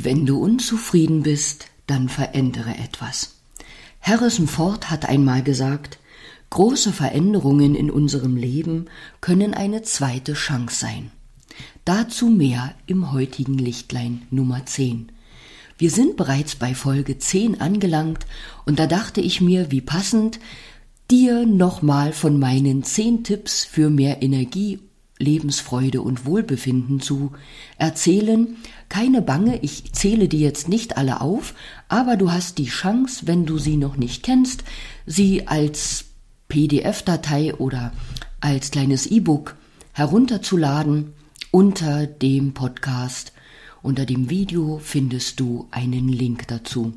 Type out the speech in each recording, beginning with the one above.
Wenn du unzufrieden bist, dann verändere etwas. Harrison Ford hat einmal gesagt, große Veränderungen in unserem Leben können eine zweite Chance sein. Dazu mehr im heutigen Lichtlein Nummer 10. Wir sind bereits bei Folge 10 angelangt und da dachte ich mir, wie passend, dir nochmal von meinen 10 Tipps für mehr Energie Lebensfreude und Wohlbefinden zu erzählen. Keine Bange, ich zähle dir jetzt nicht alle auf, aber du hast die Chance, wenn du sie noch nicht kennst, sie als PDF-Datei oder als kleines E-Book herunterzuladen. Unter dem Podcast, unter dem Video findest du einen Link dazu.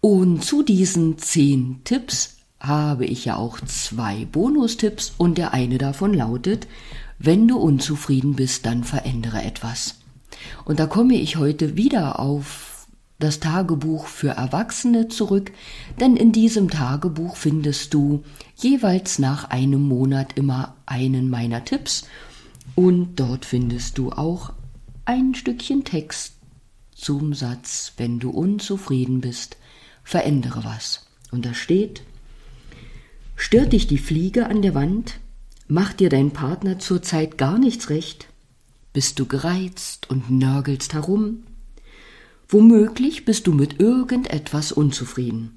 Und zu diesen zehn Tipps habe ich ja auch zwei Bonustipps und der eine davon lautet, wenn du unzufrieden bist, dann verändere etwas. Und da komme ich heute wieder auf das Tagebuch für Erwachsene zurück, denn in diesem Tagebuch findest du jeweils nach einem Monat immer einen meiner Tipps und dort findest du auch ein Stückchen Text zum Satz, wenn du unzufrieden bist, verändere was. Und da steht, Stört dich die Fliege an der Wand? Macht dir dein Partner zurzeit gar nichts recht? Bist du gereizt und nörgelst herum? Womöglich bist du mit irgendetwas unzufrieden.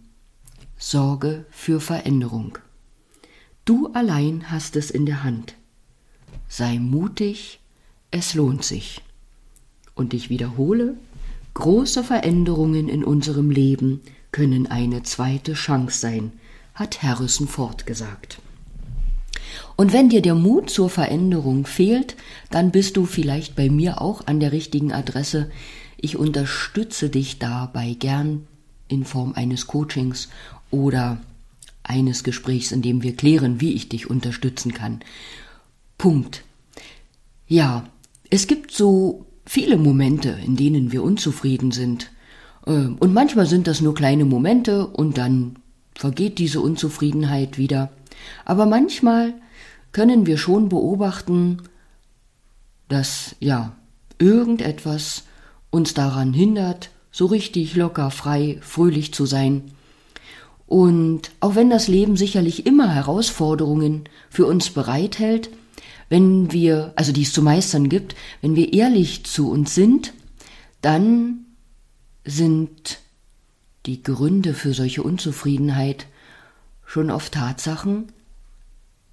Sorge für Veränderung. Du allein hast es in der Hand. Sei mutig, es lohnt sich. Und ich wiederhole, große Veränderungen in unserem Leben können eine zweite Chance sein, hat Harrison Ford gesagt. Und wenn dir der Mut zur Veränderung fehlt, dann bist du vielleicht bei mir auch an der richtigen Adresse. Ich unterstütze dich dabei gern in Form eines Coachings oder eines Gesprächs, in dem wir klären, wie ich dich unterstützen kann. Punkt. Ja, es gibt so viele Momente, in denen wir unzufrieden sind. Äh, und manchmal sind das nur kleine Momente und dann vergeht diese Unzufriedenheit wieder. Aber manchmal können wir schon beobachten, dass ja irgendetwas uns daran hindert, so richtig locker, frei, fröhlich zu sein. Und auch wenn das Leben sicherlich immer Herausforderungen für uns bereithält, wenn wir, also die es zu meistern gibt, wenn wir ehrlich zu uns sind, dann sind die Gründe für solche Unzufriedenheit schon auf Tatsachen,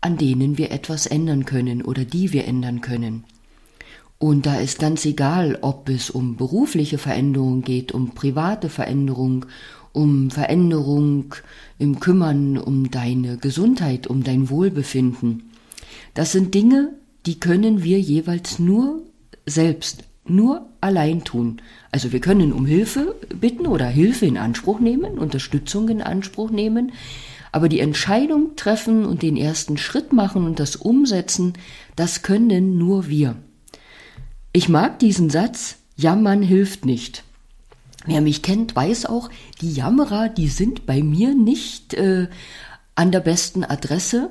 an denen wir etwas ändern können oder die wir ändern können. Und da ist ganz egal, ob es um berufliche Veränderung geht, um private Veränderung, um Veränderung im Kümmern um deine Gesundheit, um dein Wohlbefinden. Das sind Dinge, die können wir jeweils nur selbst nur allein tun. Also wir können um Hilfe bitten oder Hilfe in Anspruch nehmen, Unterstützung in Anspruch nehmen, aber die Entscheidung treffen und den ersten Schritt machen und das umsetzen, das können nur wir. Ich mag diesen Satz, jammern hilft nicht. Wer mich kennt, weiß auch, die Jammerer, die sind bei mir nicht äh, an der besten Adresse.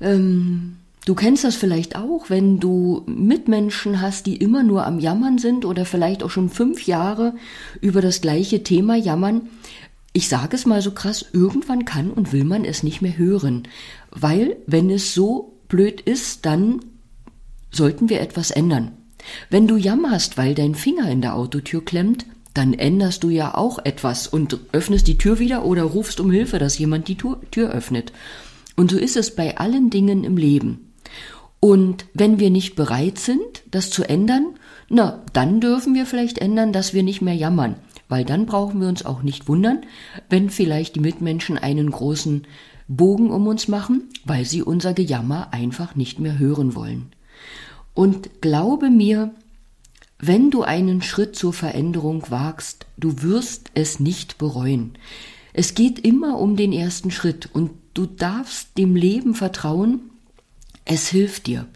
Ähm, Du kennst das vielleicht auch, wenn du Mitmenschen hast, die immer nur am Jammern sind oder vielleicht auch schon fünf Jahre über das gleiche Thema jammern. Ich sage es mal so krass, irgendwann kann und will man es nicht mehr hören. Weil, wenn es so blöd ist, dann sollten wir etwas ändern. Wenn du jammerst, weil dein Finger in der Autotür klemmt, dann änderst du ja auch etwas und öffnest die Tür wieder oder rufst um Hilfe, dass jemand die Tür, Tür öffnet. Und so ist es bei allen Dingen im Leben. Und wenn wir nicht bereit sind, das zu ändern, na, dann dürfen wir vielleicht ändern, dass wir nicht mehr jammern, weil dann brauchen wir uns auch nicht wundern, wenn vielleicht die Mitmenschen einen großen Bogen um uns machen, weil sie unser Gejammer einfach nicht mehr hören wollen. Und glaube mir, wenn du einen Schritt zur Veränderung wagst, du wirst es nicht bereuen. Es geht immer um den ersten Schritt und du darfst dem Leben vertrauen, es hilft dir.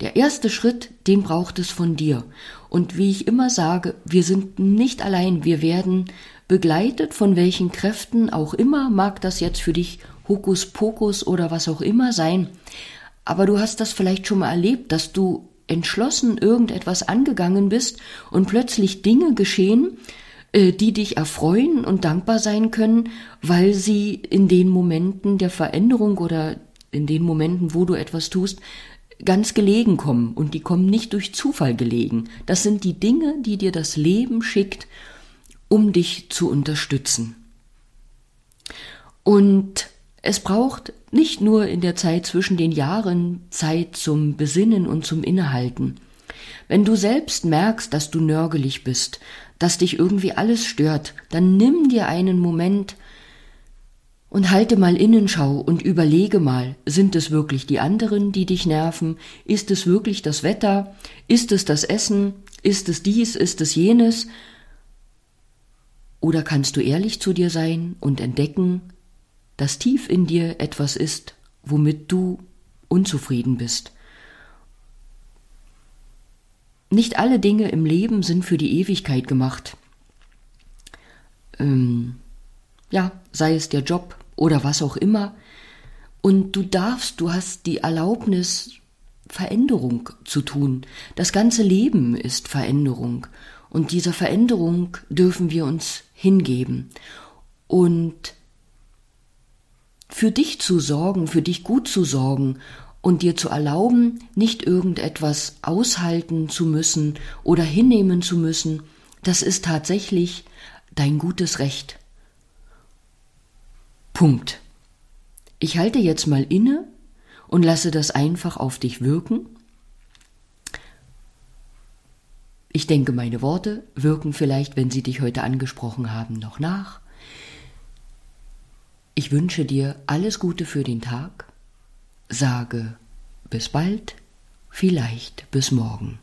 Der erste Schritt, den braucht es von dir. Und wie ich immer sage, wir sind nicht allein, wir werden begleitet von welchen Kräften auch immer, mag das jetzt für dich Hokuspokus oder was auch immer sein. Aber du hast das vielleicht schon mal erlebt, dass du entschlossen irgendetwas angegangen bist und plötzlich Dinge geschehen, äh, die dich erfreuen und dankbar sein können, weil sie in den Momenten der Veränderung oder in den Momenten, wo du etwas tust, ganz gelegen kommen und die kommen nicht durch Zufall gelegen. Das sind die Dinge, die dir das Leben schickt, um dich zu unterstützen. Und es braucht nicht nur in der Zeit zwischen den Jahren Zeit zum Besinnen und zum Innehalten. Wenn du selbst merkst, dass du nörgelig bist, dass dich irgendwie alles stört, dann nimm dir einen Moment und halte mal Innenschau und überlege mal, sind es wirklich die anderen, die dich nerven? Ist es wirklich das Wetter? Ist es das Essen? Ist es dies? Ist es jenes? Oder kannst du ehrlich zu dir sein und entdecken, dass tief in dir etwas ist, womit du unzufrieden bist? Nicht alle Dinge im Leben sind für die Ewigkeit gemacht. Ähm, ja, sei es der Job oder was auch immer. Und du darfst, du hast die Erlaubnis, Veränderung zu tun. Das ganze Leben ist Veränderung. Und dieser Veränderung dürfen wir uns hingeben. Und für dich zu sorgen, für dich gut zu sorgen und dir zu erlauben, nicht irgendetwas aushalten zu müssen oder hinnehmen zu müssen, das ist tatsächlich dein gutes Recht. Punkt. Ich halte jetzt mal inne und lasse das einfach auf dich wirken. Ich denke, meine Worte wirken vielleicht, wenn sie dich heute angesprochen haben, noch nach. Ich wünsche dir alles Gute für den Tag, sage bis bald, vielleicht bis morgen.